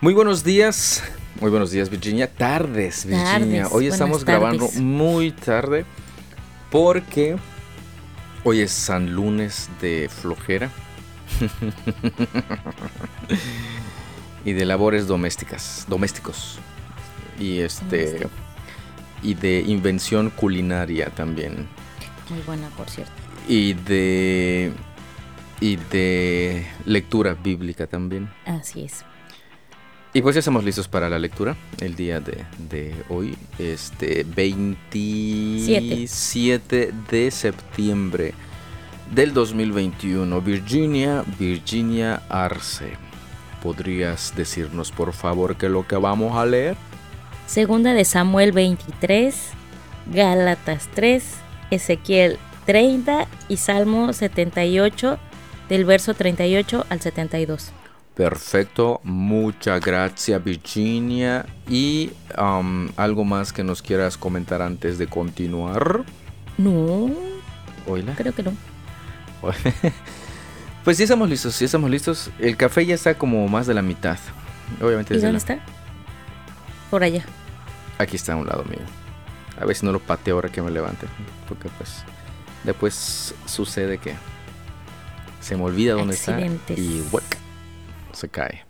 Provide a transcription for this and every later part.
Muy buenos días, muy buenos días Virginia, tardes Virginia. Tardes, hoy estamos grabando tardes. muy tarde porque hoy es San Lunes de flojera y de labores domésticas, domésticos y este y de invención culinaria también Muy buena, por cierto. y de y de lectura bíblica también. Así es. Y pues ya estamos listos para la lectura el día de, de hoy, este 27 de septiembre del 2021. Virginia, Virginia Arce, ¿podrías decirnos por favor qué es lo que vamos a leer? Segunda de Samuel 23, Gálatas 3, Ezequiel 30 y Salmo 78 del verso 38 al 72. Perfecto, muchas gracias Virginia. Y um, algo más que nos quieras comentar antes de continuar. No, Oila. creo que no. Pues ya estamos listos, ya estamos listos. El café ya está como más de la mitad. Obviamente ¿Y dónde la- está? Por allá. aquí está a un lado mío. A ver si no lo pateo ahora que me levante. Porque pues después sucede que se me olvida dónde Accidentes. está y ¡guac! Se cae.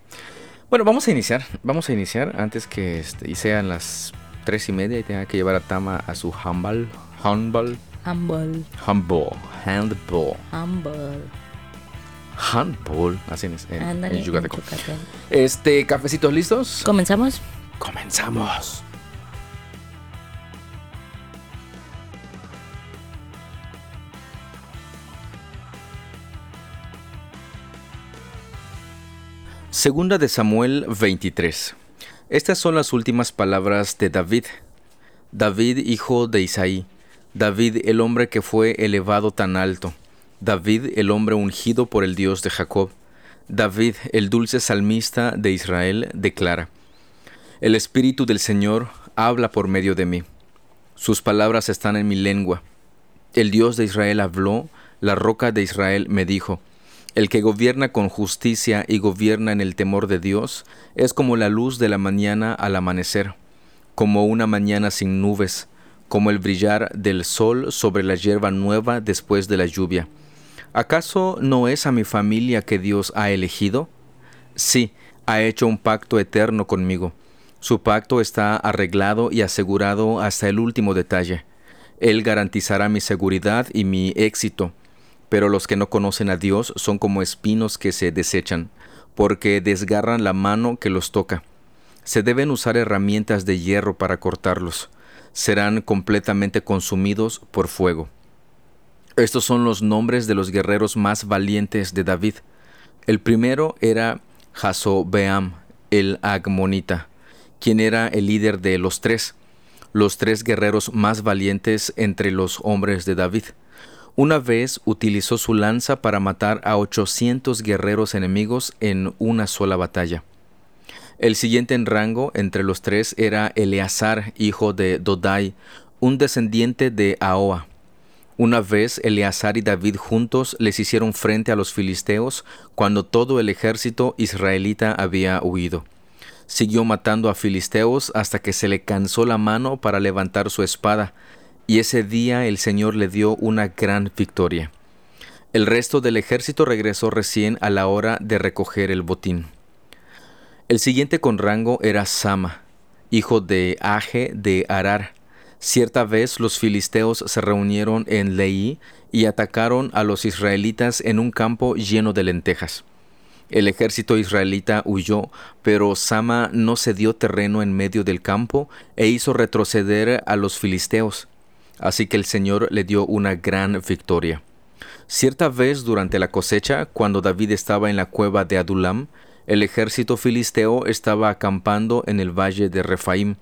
Bueno, vamos a iniciar. Vamos a iniciar antes que este, sean las tres y media y tenga que llevar a Tama a su handball. Handball. Humble, Handball. Handball. humble. Handball. Así en, en, Ándale. en yucateco. en Yucatán. Este, cafecitos listos. ¿Comenzamos? Comenzamos. Segunda de Samuel 23. Estas son las últimas palabras de David. David, hijo de Isaí. David, el hombre que fue elevado tan alto. David, el hombre ungido por el Dios de Jacob. David, el dulce salmista de Israel, declara. El Espíritu del Señor habla por medio de mí. Sus palabras están en mi lengua. El Dios de Israel habló, la roca de Israel me dijo. El que gobierna con justicia y gobierna en el temor de Dios es como la luz de la mañana al amanecer, como una mañana sin nubes, como el brillar del sol sobre la hierba nueva después de la lluvia. ¿Acaso no es a mi familia que Dios ha elegido? Sí, ha hecho un pacto eterno conmigo. Su pacto está arreglado y asegurado hasta el último detalle. Él garantizará mi seguridad y mi éxito. Pero los que no conocen a Dios son como espinos que se desechan, porque desgarran la mano que los toca. Se deben usar herramientas de hierro para cortarlos. Serán completamente consumidos por fuego. Estos son los nombres de los guerreros más valientes de David. El primero era Jasobeam, el Agmonita, quien era el líder de los tres, los tres guerreros más valientes entre los hombres de David. Una vez utilizó su lanza para matar a 800 guerreros enemigos en una sola batalla. El siguiente en rango entre los tres era Eleazar, hijo de Dodai, un descendiente de Ahoa. Una vez Eleazar y David juntos les hicieron frente a los filisteos cuando todo el ejército israelita había huido. Siguió matando a filisteos hasta que se le cansó la mano para levantar su espada, y ese día el Señor le dio una gran victoria. El resto del ejército regresó recién a la hora de recoger el botín. El siguiente con rango era Sama, hijo de Age de Arar. Cierta vez los filisteos se reunieron en Leí y atacaron a los israelitas en un campo lleno de lentejas. El ejército israelita huyó, pero Sama no cedió terreno en medio del campo e hizo retroceder a los filisteos. Así que el Señor le dio una gran victoria. Cierta vez durante la cosecha, cuando David estaba en la cueva de Adulam, el ejército filisteo estaba acampando en el valle de Refaim.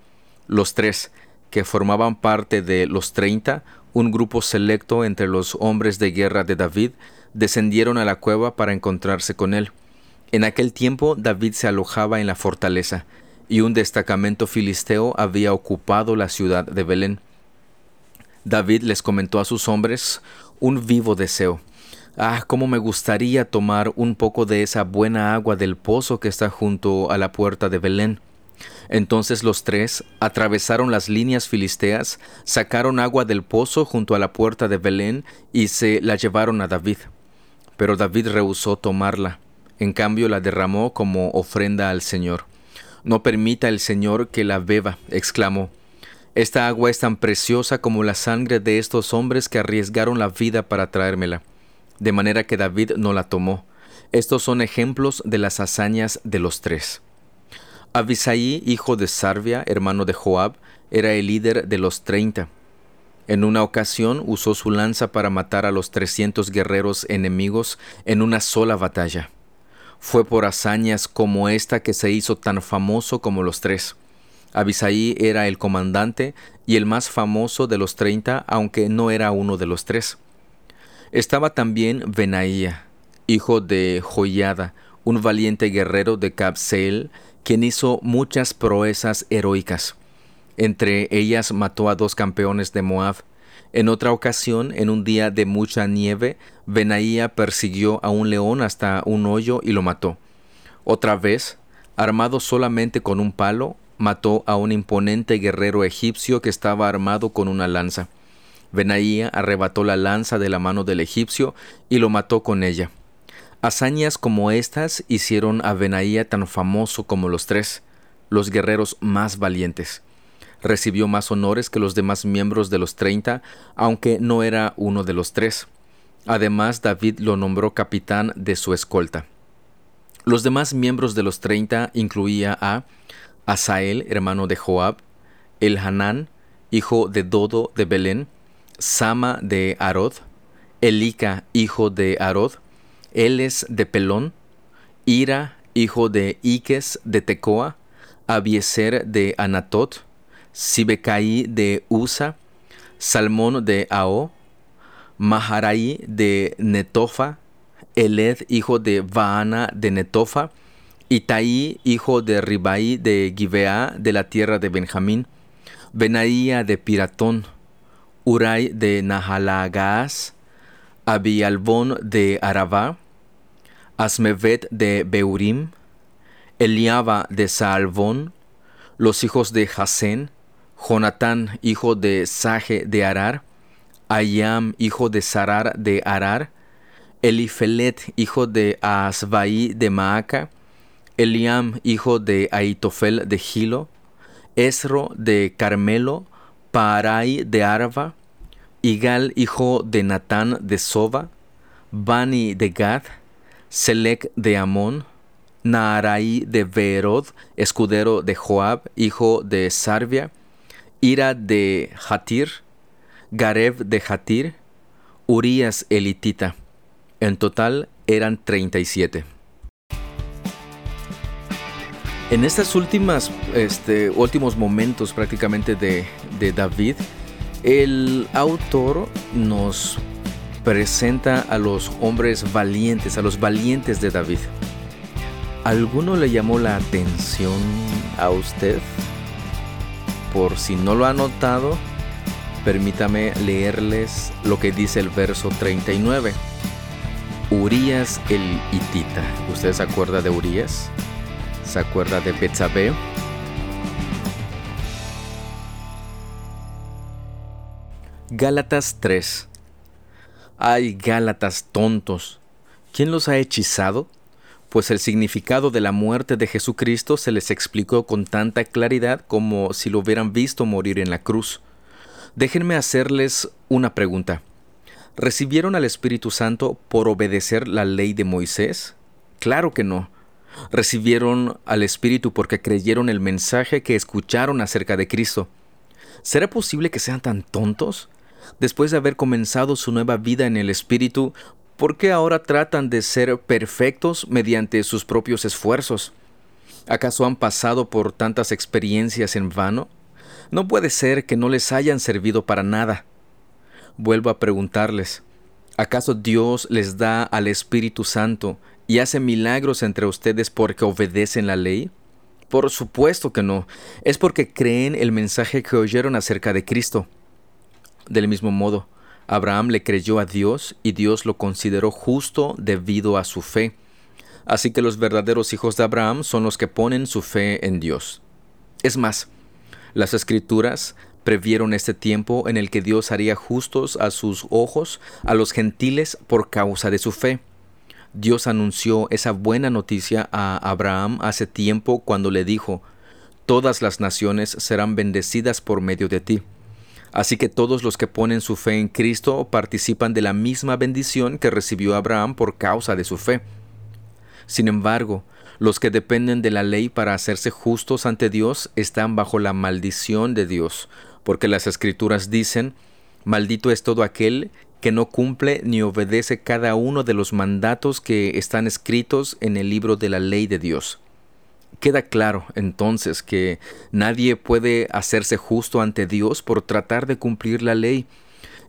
Los tres, que formaban parte de los treinta, un grupo selecto entre los hombres de guerra de David, descendieron a la cueva para encontrarse con él. En aquel tiempo David se alojaba en la fortaleza, y un destacamento filisteo había ocupado la ciudad de Belén. David les comentó a sus hombres un vivo deseo. Ah, cómo me gustaría tomar un poco de esa buena agua del pozo que está junto a la puerta de Belén. Entonces los tres atravesaron las líneas filisteas, sacaron agua del pozo junto a la puerta de Belén y se la llevaron a David. Pero David rehusó tomarla, en cambio la derramó como ofrenda al Señor. No permita el Señor que la beba, exclamó. Esta agua es tan preciosa como la sangre de estos hombres que arriesgaron la vida para traérmela de manera que David no la tomó. Estos son ejemplos de las hazañas de los tres. Abisaí, hijo de Sarvia, hermano de Joab, era el líder de los treinta. En una ocasión usó su lanza para matar a los trescientos guerreros enemigos en una sola batalla. Fue por hazañas como esta que se hizo tan famoso como los tres. Abisaí era el comandante y el más famoso de los treinta, aunque no era uno de los tres. Estaba también Benaía, hijo de Joyada, un valiente guerrero de Cabseel, quien hizo muchas proezas heroicas. Entre ellas mató a dos campeones de Moab. En otra ocasión, en un día de mucha nieve, Benaía persiguió a un león hasta un hoyo y lo mató. Otra vez, armado solamente con un palo, mató a un imponente guerrero egipcio que estaba armado con una lanza. Benaía arrebató la lanza de la mano del egipcio y lo mató con ella. Hazañas como estas hicieron a Benaía tan famoso como los tres, los guerreros más valientes. Recibió más honores que los demás miembros de los treinta, aunque no era uno de los tres. Además, David lo nombró capitán de su escolta. Los demás miembros de los treinta incluía a Asael, hermano de Joab, El Hanán, hijo de Dodo de Belén, Sama de Arod, Elika, hijo de Arod, Eles de Pelón, Ira, hijo de Iques de Tecoa, Abieser de Anatot, Sibecaí de Usa, Salmón de Ao, Maharaí de Netofa, Eled, hijo de Vaana de Netofa, Itaí, hijo de Ribai de Gibeá de la tierra de Benjamín, Benaía de Piratón, Uray de Nahalagas, Abialbón de Arabá, Asmevet de Beurim, Eliaba de Saalbón, los hijos de Jasén, Jonatán, hijo de Saje de Arar, Ayam, hijo de Sarar de Arar, Elifelet, hijo de Asbaí de Maaca, Eliam, hijo de Aitofel de Gilo, Esro de Carmelo, Parai de Arva, Igal, hijo de Natán de Soba, Bani de Gad, Selec de Amón, Naarai de Verod, escudero de Joab, hijo de Sarvia, Ira de Hatir, Gareb de Hatir, Urias elitita. En total eran 37. En estas últimas, este, últimos momentos prácticamente de, de David, el autor nos presenta a los hombres valientes, a los valientes de David. ¿Alguno le llamó la atención a usted? Por si no lo ha notado, permítame leerles lo que dice el verso 39. Urias el hitita. ¿Usted se acuerda de Urias? ¿Se acuerda de Betsabé? Gálatas 3 Ay, Gálatas tontos, ¿quién los ha hechizado? Pues el significado de la muerte de Jesucristo se les explicó con tanta claridad como si lo hubieran visto morir en la cruz. Déjenme hacerles una pregunta. ¿Recibieron al Espíritu Santo por obedecer la ley de Moisés? Claro que no recibieron al Espíritu porque creyeron el mensaje que escucharon acerca de Cristo. ¿Será posible que sean tan tontos? Después de haber comenzado su nueva vida en el Espíritu, ¿por qué ahora tratan de ser perfectos mediante sus propios esfuerzos? ¿Acaso han pasado por tantas experiencias en vano? No puede ser que no les hayan servido para nada. Vuelvo a preguntarles, ¿acaso Dios les da al Espíritu Santo y hace milagros entre ustedes porque obedecen la ley? Por supuesto que no, es porque creen el mensaje que oyeron acerca de Cristo. Del mismo modo, Abraham le creyó a Dios y Dios lo consideró justo debido a su fe. Así que los verdaderos hijos de Abraham son los que ponen su fe en Dios. Es más, las escrituras previeron este tiempo en el que Dios haría justos a sus ojos a los gentiles por causa de su fe. Dios anunció esa buena noticia a Abraham hace tiempo cuando le dijo, Todas las naciones serán bendecidas por medio de ti. Así que todos los que ponen su fe en Cristo participan de la misma bendición que recibió Abraham por causa de su fe. Sin embargo, los que dependen de la ley para hacerse justos ante Dios están bajo la maldición de Dios, porque las escrituras dicen, Maldito es todo aquel que no cumple ni obedece cada uno de los mandatos que están escritos en el libro de la ley de Dios. Queda claro entonces que nadie puede hacerse justo ante Dios por tratar de cumplir la ley,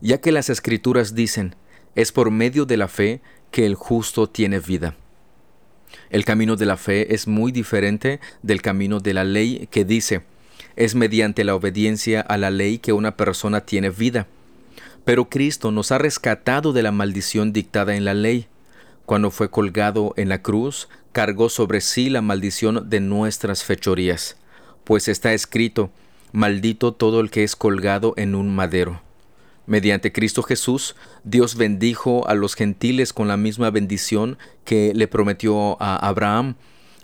ya que las escrituras dicen, es por medio de la fe que el justo tiene vida. El camino de la fe es muy diferente del camino de la ley que dice, es mediante la obediencia a la ley que una persona tiene vida. Pero Cristo nos ha rescatado de la maldición dictada en la ley. Cuando fue colgado en la cruz, cargó sobre sí la maldición de nuestras fechorías, pues está escrito, maldito todo el que es colgado en un madero. Mediante Cristo Jesús, Dios bendijo a los gentiles con la misma bendición que le prometió a Abraham,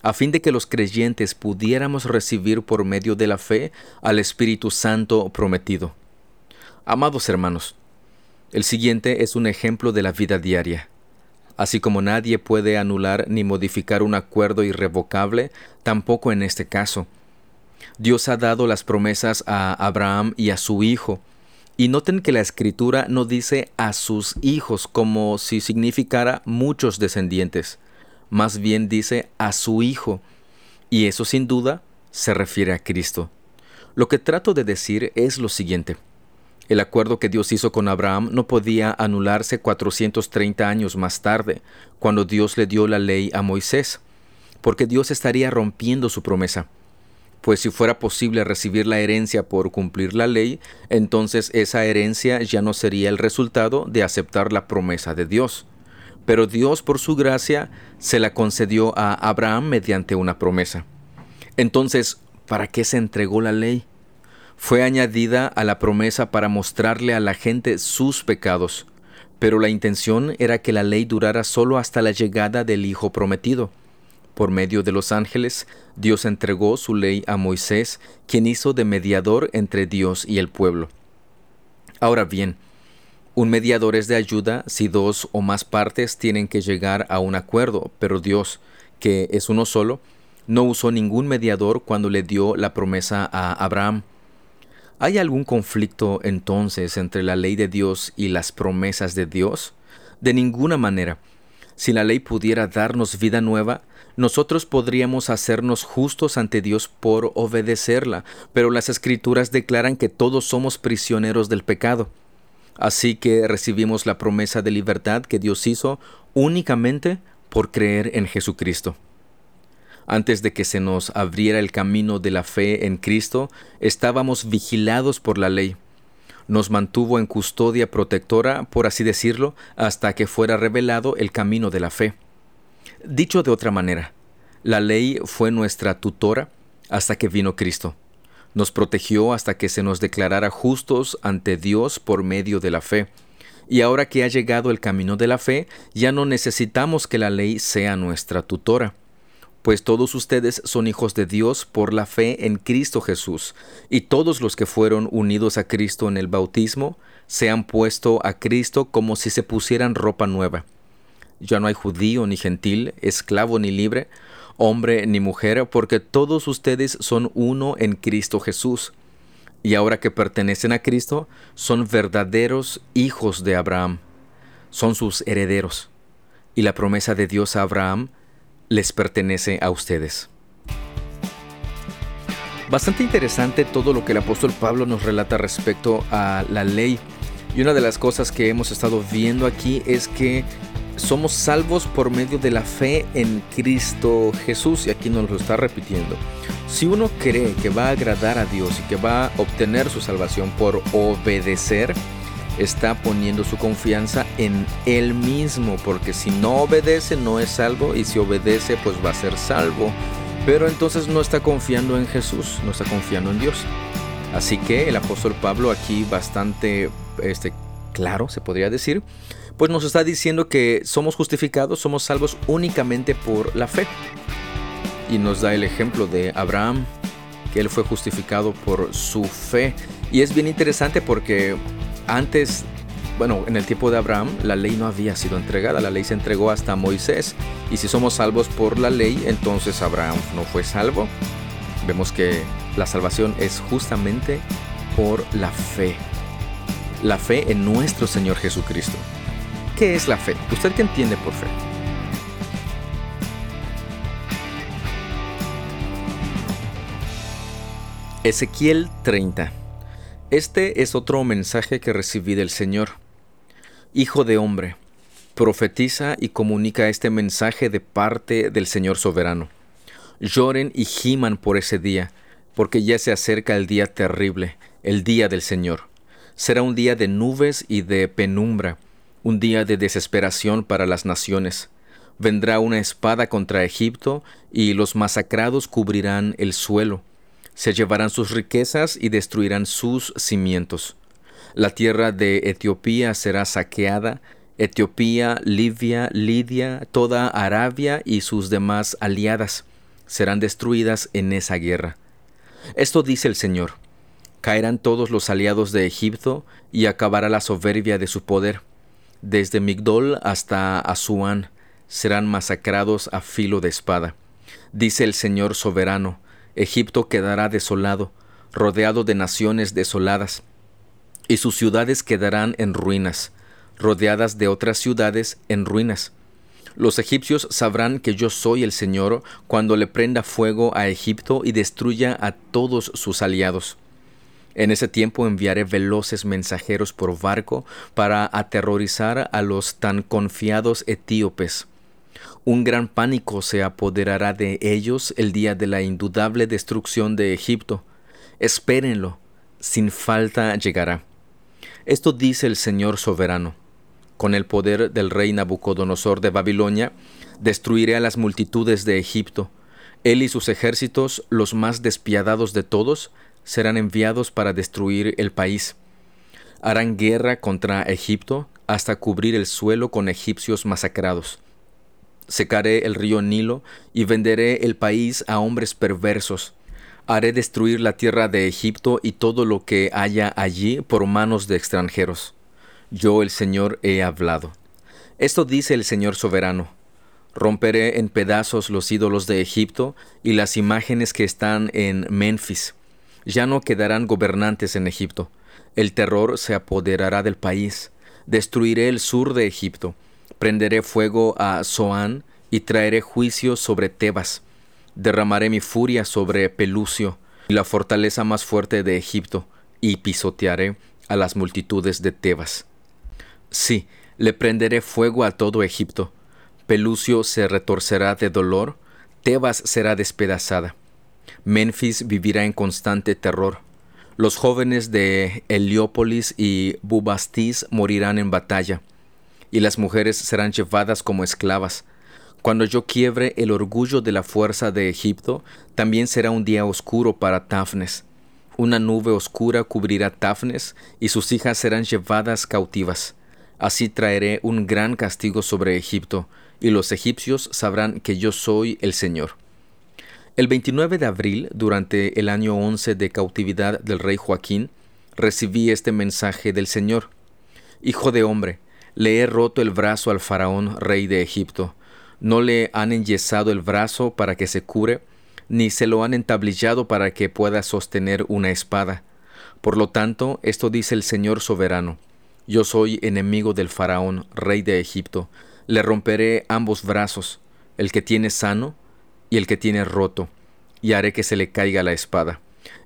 a fin de que los creyentes pudiéramos recibir por medio de la fe al Espíritu Santo prometido. Amados hermanos, el siguiente es un ejemplo de la vida diaria. Así como nadie puede anular ni modificar un acuerdo irrevocable, tampoco en este caso. Dios ha dado las promesas a Abraham y a su hijo, y noten que la escritura no dice a sus hijos como si significara muchos descendientes más bien dice a su Hijo, y eso sin duda se refiere a Cristo. Lo que trato de decir es lo siguiente. El acuerdo que Dios hizo con Abraham no podía anularse 430 años más tarde, cuando Dios le dio la ley a Moisés, porque Dios estaría rompiendo su promesa. Pues si fuera posible recibir la herencia por cumplir la ley, entonces esa herencia ya no sería el resultado de aceptar la promesa de Dios pero Dios por su gracia se la concedió a Abraham mediante una promesa. Entonces, ¿para qué se entregó la ley? Fue añadida a la promesa para mostrarle a la gente sus pecados, pero la intención era que la ley durara solo hasta la llegada del Hijo prometido. Por medio de los ángeles, Dios entregó su ley a Moisés, quien hizo de mediador entre Dios y el pueblo. Ahora bien, un mediador es de ayuda si dos o más partes tienen que llegar a un acuerdo, pero Dios, que es uno solo, no usó ningún mediador cuando le dio la promesa a Abraham. ¿Hay algún conflicto entonces entre la ley de Dios y las promesas de Dios? De ninguna manera. Si la ley pudiera darnos vida nueva, nosotros podríamos hacernos justos ante Dios por obedecerla, pero las escrituras declaran que todos somos prisioneros del pecado. Así que recibimos la promesa de libertad que Dios hizo únicamente por creer en Jesucristo. Antes de que se nos abriera el camino de la fe en Cristo, estábamos vigilados por la ley. Nos mantuvo en custodia protectora, por así decirlo, hasta que fuera revelado el camino de la fe. Dicho de otra manera, la ley fue nuestra tutora hasta que vino Cristo nos protegió hasta que se nos declarara justos ante Dios por medio de la fe. Y ahora que ha llegado el camino de la fe, ya no necesitamos que la ley sea nuestra tutora, pues todos ustedes son hijos de Dios por la fe en Cristo Jesús, y todos los que fueron unidos a Cristo en el bautismo se han puesto a Cristo como si se pusieran ropa nueva. Ya no hay judío ni gentil, esclavo ni libre, hombre ni mujer, porque todos ustedes son uno en Cristo Jesús. Y ahora que pertenecen a Cristo, son verdaderos hijos de Abraham, son sus herederos. Y la promesa de Dios a Abraham les pertenece a ustedes. Bastante interesante todo lo que el apóstol Pablo nos relata respecto a la ley. Y una de las cosas que hemos estado viendo aquí es que somos salvos por medio de la fe en Cristo Jesús y aquí nos lo está repitiendo. Si uno cree que va a agradar a Dios y que va a obtener su salvación por obedecer, está poniendo su confianza en él mismo, porque si no obedece no es salvo y si obedece pues va a ser salvo. Pero entonces no está confiando en Jesús, no está confiando en Dios. Así que el apóstol Pablo aquí bastante este, claro, se podría decir, pues nos está diciendo que somos justificados, somos salvos únicamente por la fe. Y nos da el ejemplo de Abraham, que él fue justificado por su fe. Y es bien interesante porque antes, bueno, en el tiempo de Abraham, la ley no había sido entregada, la ley se entregó hasta Moisés. Y si somos salvos por la ley, entonces Abraham no fue salvo. Vemos que la salvación es justamente por la fe. La fe en nuestro Señor Jesucristo. ¿Qué es la fe? ¿Usted qué entiende por fe? Ezequiel 30. Este es otro mensaje que recibí del Señor. Hijo de hombre, profetiza y comunica este mensaje de parte del Señor soberano. Lloren y giman por ese día, porque ya se acerca el día terrible, el día del Señor. Será un día de nubes y de penumbra, un día de desesperación para las naciones. Vendrá una espada contra Egipto, y los masacrados cubrirán el suelo se llevarán sus riquezas y destruirán sus cimientos. La tierra de Etiopía será saqueada, Etiopía, Libia, Lidia, toda Arabia y sus demás aliadas serán destruidas en esa guerra. Esto dice el Señor. Caerán todos los aliados de Egipto y acabará la soberbia de su poder. Desde Migdol hasta Asuán serán masacrados a filo de espada. Dice el Señor soberano, Egipto quedará desolado, rodeado de naciones desoladas, y sus ciudades quedarán en ruinas, rodeadas de otras ciudades en ruinas. Los egipcios sabrán que yo soy el Señor cuando le prenda fuego a Egipto y destruya a todos sus aliados. En ese tiempo enviaré veloces mensajeros por barco para aterrorizar a los tan confiados etíopes un gran pánico se apoderará de ellos el día de la indudable destrucción de Egipto. Espérenlo, sin falta llegará. Esto dice el Señor soberano. Con el poder del rey Nabucodonosor de Babilonia, destruiré a las multitudes de Egipto. Él y sus ejércitos, los más despiadados de todos, serán enviados para destruir el país. Harán guerra contra Egipto hasta cubrir el suelo con egipcios masacrados Secaré el río Nilo y venderé el país a hombres perversos. Haré destruir la tierra de Egipto y todo lo que haya allí por manos de extranjeros. Yo el Señor he hablado. Esto dice el Señor soberano. Romperé en pedazos los ídolos de Egipto y las imágenes que están en Memphis. Ya no quedarán gobernantes en Egipto. El terror se apoderará del país. Destruiré el sur de Egipto Prenderé fuego a Zoán y traeré juicio sobre Tebas. Derramaré mi furia sobre Pelucio y la fortaleza más fuerte de Egipto, y pisotearé a las multitudes de Tebas. Sí, le prenderé fuego a todo Egipto. Pelucio se retorcerá de dolor, Tebas será despedazada. Memphis vivirá en constante terror. Los jóvenes de Heliópolis y Bubastis morirán en batalla y las mujeres serán llevadas como esclavas. Cuando yo quiebre el orgullo de la fuerza de Egipto, también será un día oscuro para Tafnes. Una nube oscura cubrirá Tafnes, y sus hijas serán llevadas cautivas. Así traeré un gran castigo sobre Egipto, y los egipcios sabrán que yo soy el Señor. El 29 de abril, durante el año 11 de cautividad del rey Joaquín, recibí este mensaje del Señor. Hijo de hombre, le he roto el brazo al faraón rey de Egipto. No le han enyesado el brazo para que se cure, ni se lo han entablillado para que pueda sostener una espada. Por lo tanto, esto dice el Señor soberano. Yo soy enemigo del faraón, rey de Egipto. Le romperé ambos brazos, el que tiene sano y el que tiene roto, y haré que se le caiga la espada.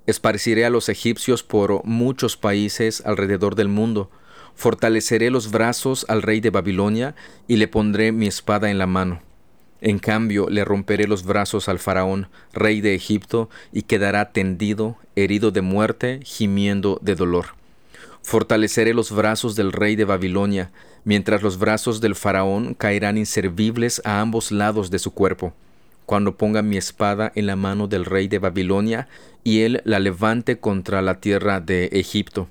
Esparciré a los egipcios por muchos países alrededor del mundo, Fortaleceré los brazos al rey de Babilonia y le pondré mi espada en la mano. En cambio, le romperé los brazos al faraón, rey de Egipto, y quedará tendido, herido de muerte, gimiendo de dolor. Fortaleceré los brazos del rey de Babilonia, mientras los brazos del faraón caerán inservibles a ambos lados de su cuerpo, cuando ponga mi espada en la mano del rey de Babilonia y él la levante contra la tierra de Egipto.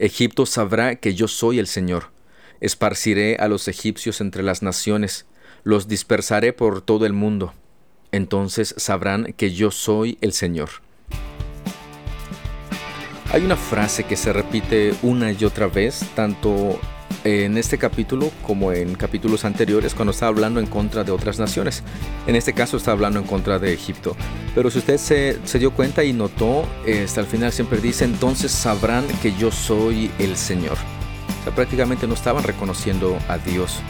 Egipto sabrá que yo soy el Señor. Esparciré a los egipcios entre las naciones, los dispersaré por todo el mundo. Entonces sabrán que yo soy el Señor. Hay una frase que se repite una y otra vez, tanto en este capítulo como en capítulos anteriores cuando está hablando en contra de otras naciones. En este caso está hablando en contra de Egipto. Pero si usted se, dio cuenta y notó, hasta el final siempre dice, entonces sabrán que yo soy el Señor. O sea, prácticamente no estaban reconociendo a Dios.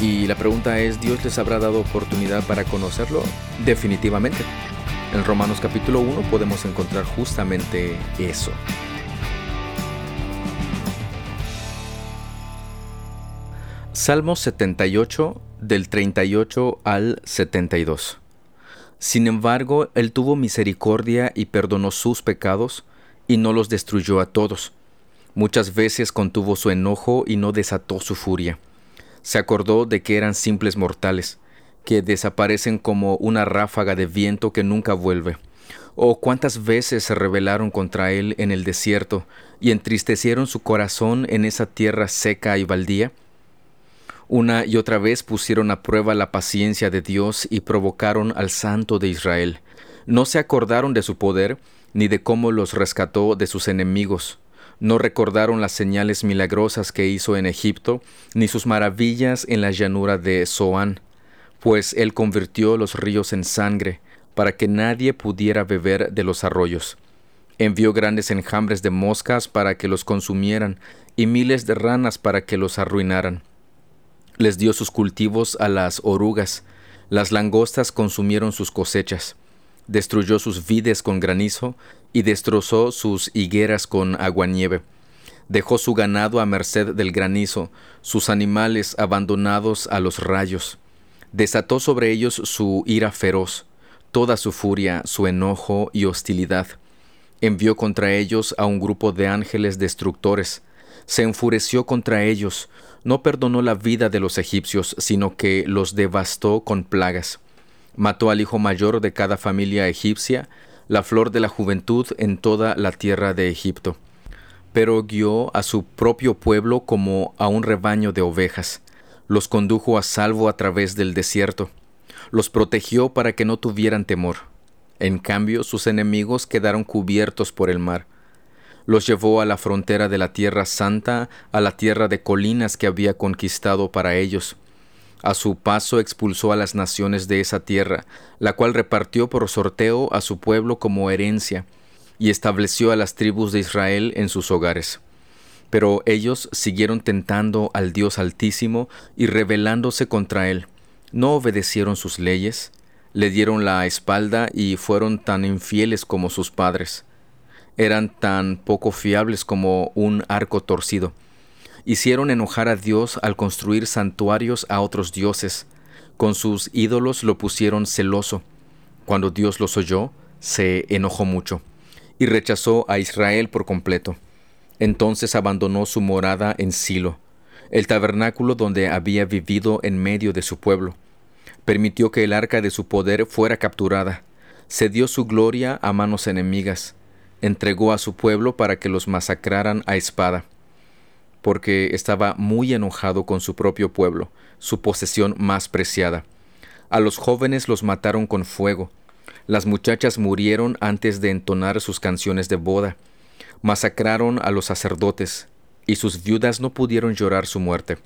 Y la pregunta es, ¿Dios les habrá dado oportunidad para conocerlo? Definitivamente. En Romanos capítulo 1 podemos encontrar justamente eso. Salmo 78 del 38 al 72. Sin embargo, Él tuvo misericordia y perdonó sus pecados, y no los destruyó a todos. Muchas veces contuvo su enojo y no desató su furia. Se acordó de que eran simples mortales, que desaparecen como una ráfaga de viento que nunca vuelve. O cuántas veces se rebelaron contra él en el desierto y entristecieron su corazón en esa tierra seca y baldía. Una y otra vez pusieron a prueba la paciencia de Dios y provocaron al Santo de Israel. No se acordaron de su poder, ni de cómo los rescató de sus enemigos. No recordaron las señales milagrosas que hizo en Egipto, ni sus maravillas en la llanura de Zoán pues él convirtió los ríos en sangre, para que nadie pudiera beber de los arroyos. Envió grandes enjambres de moscas para que los consumieran, y miles de ranas para que los arruinaran. Les dio sus cultivos a las orugas, las langostas consumieron sus cosechas, destruyó sus vides con granizo, y destrozó sus higueras con aguanieve. Dejó su ganado a merced del granizo, sus animales abandonados a los rayos desató sobre ellos su ira feroz, toda su furia, su enojo y hostilidad. Envió contra ellos a un grupo de ángeles destructores, se enfureció contra ellos, no perdonó la vida de los egipcios, sino que los devastó con plagas. Mató al hijo mayor de cada familia egipcia, la flor de la juventud en toda la tierra de Egipto. Pero guió a su propio pueblo como a un rebaño de ovejas los condujo a salvo a través del desierto, los protegió para que no tuvieran temor. En cambio, sus enemigos quedaron cubiertos por el mar. Los llevó a la frontera de la tierra santa, a la tierra de colinas que había conquistado para ellos. A su paso expulsó a las naciones de esa tierra, la cual repartió por sorteo a su pueblo como herencia, y estableció a las tribus de Israel en sus hogares. Pero ellos siguieron tentando al Dios Altísimo y rebelándose contra él. No obedecieron sus leyes, le dieron la espalda y fueron tan infieles como sus padres. Eran tan poco fiables como un arco torcido. Hicieron enojar a Dios al construir santuarios a otros dioses. Con sus ídolos lo pusieron celoso. Cuando Dios los oyó, se enojó mucho y rechazó a Israel por completo. Entonces abandonó su morada en Silo, el tabernáculo donde había vivido en medio de su pueblo. Permitió que el arca de su poder fuera capturada. Cedió su gloria a manos enemigas. Entregó a su pueblo para que los masacraran a espada. Porque estaba muy enojado con su propio pueblo, su posesión más preciada. A los jóvenes los mataron con fuego. Las muchachas murieron antes de entonar sus canciones de boda masacraron a los sacerdotes, y sus viudas no pudieron llorar su muerte.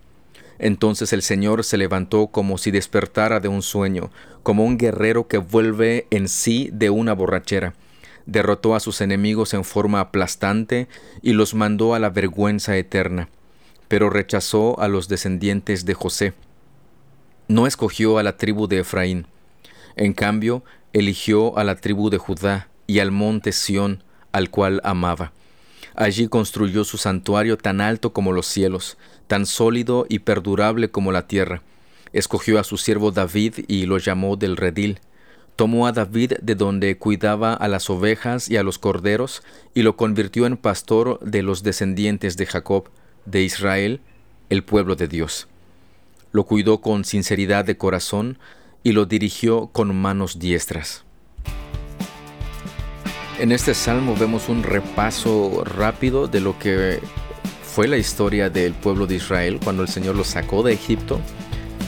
Entonces el Señor se levantó como si despertara de un sueño, como un guerrero que vuelve en sí de una borrachera. Derrotó a sus enemigos en forma aplastante y los mandó a la vergüenza eterna, pero rechazó a los descendientes de José. No escogió a la tribu de Efraín. En cambio, eligió a la tribu de Judá y al monte Sión, al cual amaba. Allí construyó su santuario tan alto como los cielos, tan sólido y perdurable como la tierra. Escogió a su siervo David y lo llamó del redil. Tomó a David de donde cuidaba a las ovejas y a los corderos, y lo convirtió en pastor de los descendientes de Jacob, de Israel, el pueblo de Dios. Lo cuidó con sinceridad de corazón y lo dirigió con manos diestras. En este salmo vemos un repaso rápido de lo que fue la historia del pueblo de Israel cuando el Señor los sacó de Egipto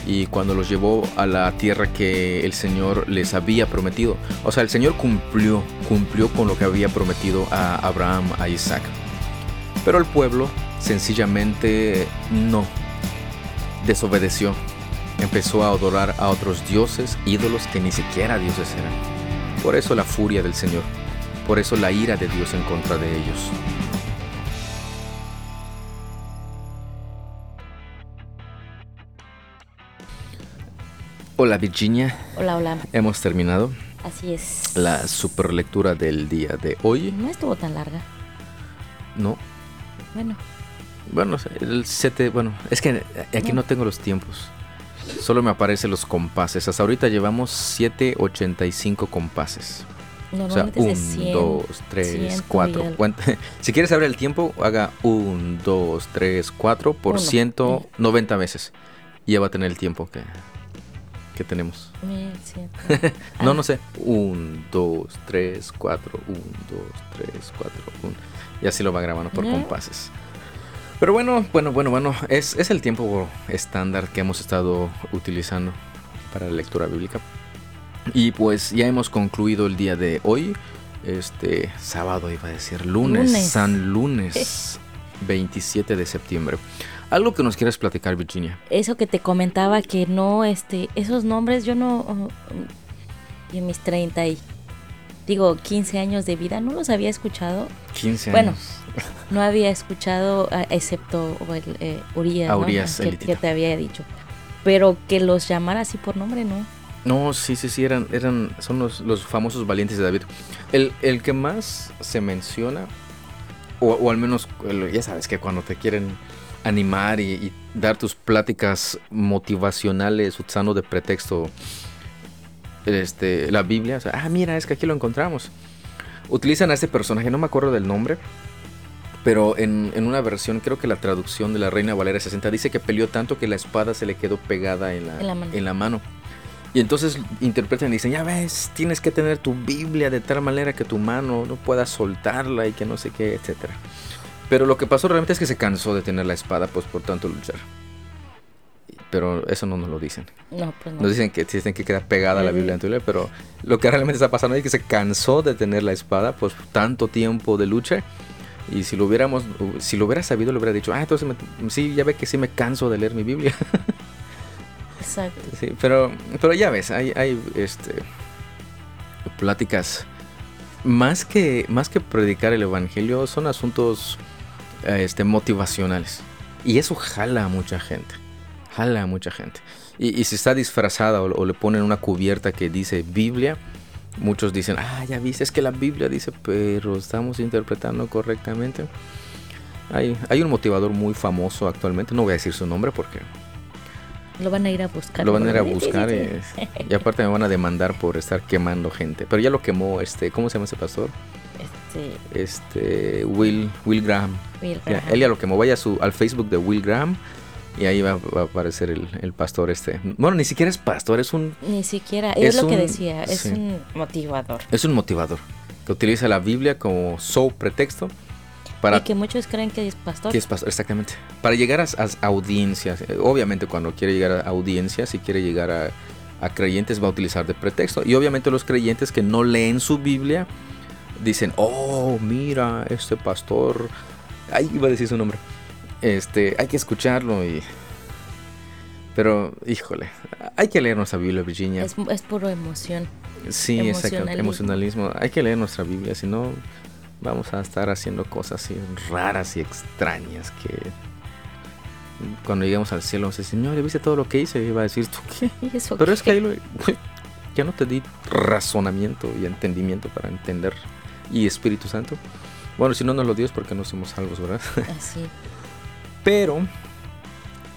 y cuando los llevó a la tierra que el Señor les había prometido. O sea, el Señor cumplió, cumplió con lo que había prometido a Abraham, a Isaac. Pero el pueblo sencillamente no desobedeció. Empezó a adorar a otros dioses, ídolos que ni siquiera dioses eran. Por eso la furia del Señor. Por eso la ira de Dios en contra de ellos. Hola Virginia. Hola, hola. Hemos terminado Así es. la super lectura del día de hoy. No estuvo tan larga. No. Bueno, Bueno, el sete, bueno, es que aquí no tengo los tiempos. Solo me aparecen los compases. Hasta ahorita llevamos 785 compases. O sea, normalmente es 1, de 100. 2, 3, ciento y 4. algo. Si quieres saber el tiempo, haga 1, 2, 3, 4 por Uno. 190 veces. Y ya va a tener el tiempo que, que tenemos. 1100. No, Ah, no sé. 1, 2, 3, 4, 1, 2, 3, 4, 1. Y así lo va grabando por compases. Pero bueno, bueno, bueno, bueno. Es, es el tiempo estándar que hemos estado utilizando para la lectura bíblica. Y pues ya hemos concluido el día de hoy. Este sábado iba a decir lunes, Lunes. San Lunes 27 de septiembre. Algo que nos quieras platicar, Virginia. Eso que te comentaba que no, este, esos nombres yo no, y en mis 30 y, digo, 15 años de vida, no los había escuchado. 15 Bueno, años. No había escuchado, excepto el, eh, Urias. Urias, que, que te había dicho. Pero que los llamara así por nombre, no. No, sí, sí, sí, eran, eran, son los, los famosos valientes de David. El, el que más se menciona, o, o al menos, ya sabes que cuando te quieren animar y, y dar tus pláticas motivacionales usando de pretexto este, la Biblia, o sea, ah, mira, es que aquí lo encontramos. Utilizan a este personaje, no me acuerdo del nombre, pero en, en una versión, creo que la traducción de la Reina Valera 60 dice que peleó tanto que la espada se le quedó pegada en la, En la mano. en la mano. Y entonces interpretan y dicen, ya ves, tienes que tener tu Biblia de tal manera que tu mano no pueda soltarla y que no sé qué, etcétera. Pero lo que pasó realmente es que se cansó de tener la espada, pues por tanto luchar. Pero eso no nos lo dicen. No, pues no. Nos dicen que tienen que quedar pegada a la Biblia en tu pero lo que realmente está pasando es que se cansó de tener la espada, pues tanto tiempo de lucha. Y si lo hubiéramos, si lo hubiera sabido, le hubiera dicho, ah, entonces me- sí, ya ve que sí me canso de leer mi Biblia. Exacto. Sí, pero, pero ya ves, hay, hay este, pláticas. Más que, más que predicar el evangelio, son asuntos este, motivacionales. Y eso jala a mucha gente. Jala a mucha gente. Y, y si está disfrazada o, o le ponen una cubierta que dice Biblia, muchos dicen, ah, ya viste, es que la Biblia dice, pero estamos interpretando correctamente. Hay, hay un motivador muy famoso actualmente, no voy a decir su nombre porque Lo van a ir a buscar. lo van a ir a buscar y, y aparte me van a demandar por estar quemando gente. Pero ya lo quemó este, ¿cómo se llama ese pastor? Este, Este Will Will Graham. Will Ya, Graham. él ya lo quemó. Vaya a su, al Facebook de Will Graham y ahí va, va a aparecer el, el pastor este. Bueno, ni siquiera es pastor, es un Ni siquiera, es, Es lo que decía, es sí. un motivador. es un motivador que utiliza la Biblia como so pretexto para y que muchos creen que es pastor. que es pastor, exactamente. Para llegar a, a audiencias, obviamente cuando quiere llegar a audiencias y quiere llegar a, a creyentes va a utilizar de pretexto. Y obviamente los creyentes que no leen su Biblia dicen, oh, mira, este pastor, ahí iba a decir su nombre, este, hay que escucharlo y... Pero, híjole, hay que leer nuestra Biblia, Virginia. Es, es puro emoción. sí, exacto, emocionalismo. Hay que leer nuestra Biblia, si no vamos a estar haciendo cosas así raras y extrañas que cuando lleguemos al cielo, vamos a decir, Señor, ¿ya viste todo lo que hice? Y va a decir, ¿tú qué? ¿Y eso Pero es que ahí lo, ya no te di razonamiento y entendimiento para entender. Y Espíritu Santo. Bueno, si no nos lo dio es porque no somos salvos, ¿verdad? Así. Pero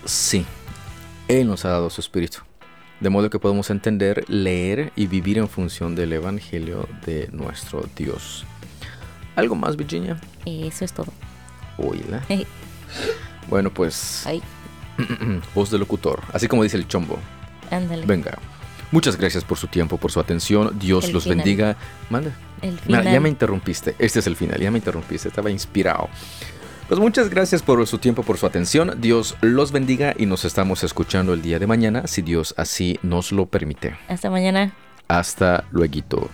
sí, Él nos ha dado su Espíritu. de modo que podamos entender, leer y vivir en función del Evangelio de nuestro Dios. ¿Algo más, Virginia? Eso es todo. Oíla. bueno, pues... Ay. voz de locutor, así como dice el chombo. Ándale. Venga. Muchas gracias por su tiempo, por su atención. Dios El los final. bendiga. Manda. El Mira, final. ya me interrumpiste. Este es el final. Ya me interrumpiste. Estaba inspirado. Pues muchas gracias por su tiempo, por su atención. Dios los bendiga y nos estamos escuchando el día de mañana, si Dios así nos lo permite. Hasta mañana. Hasta luego.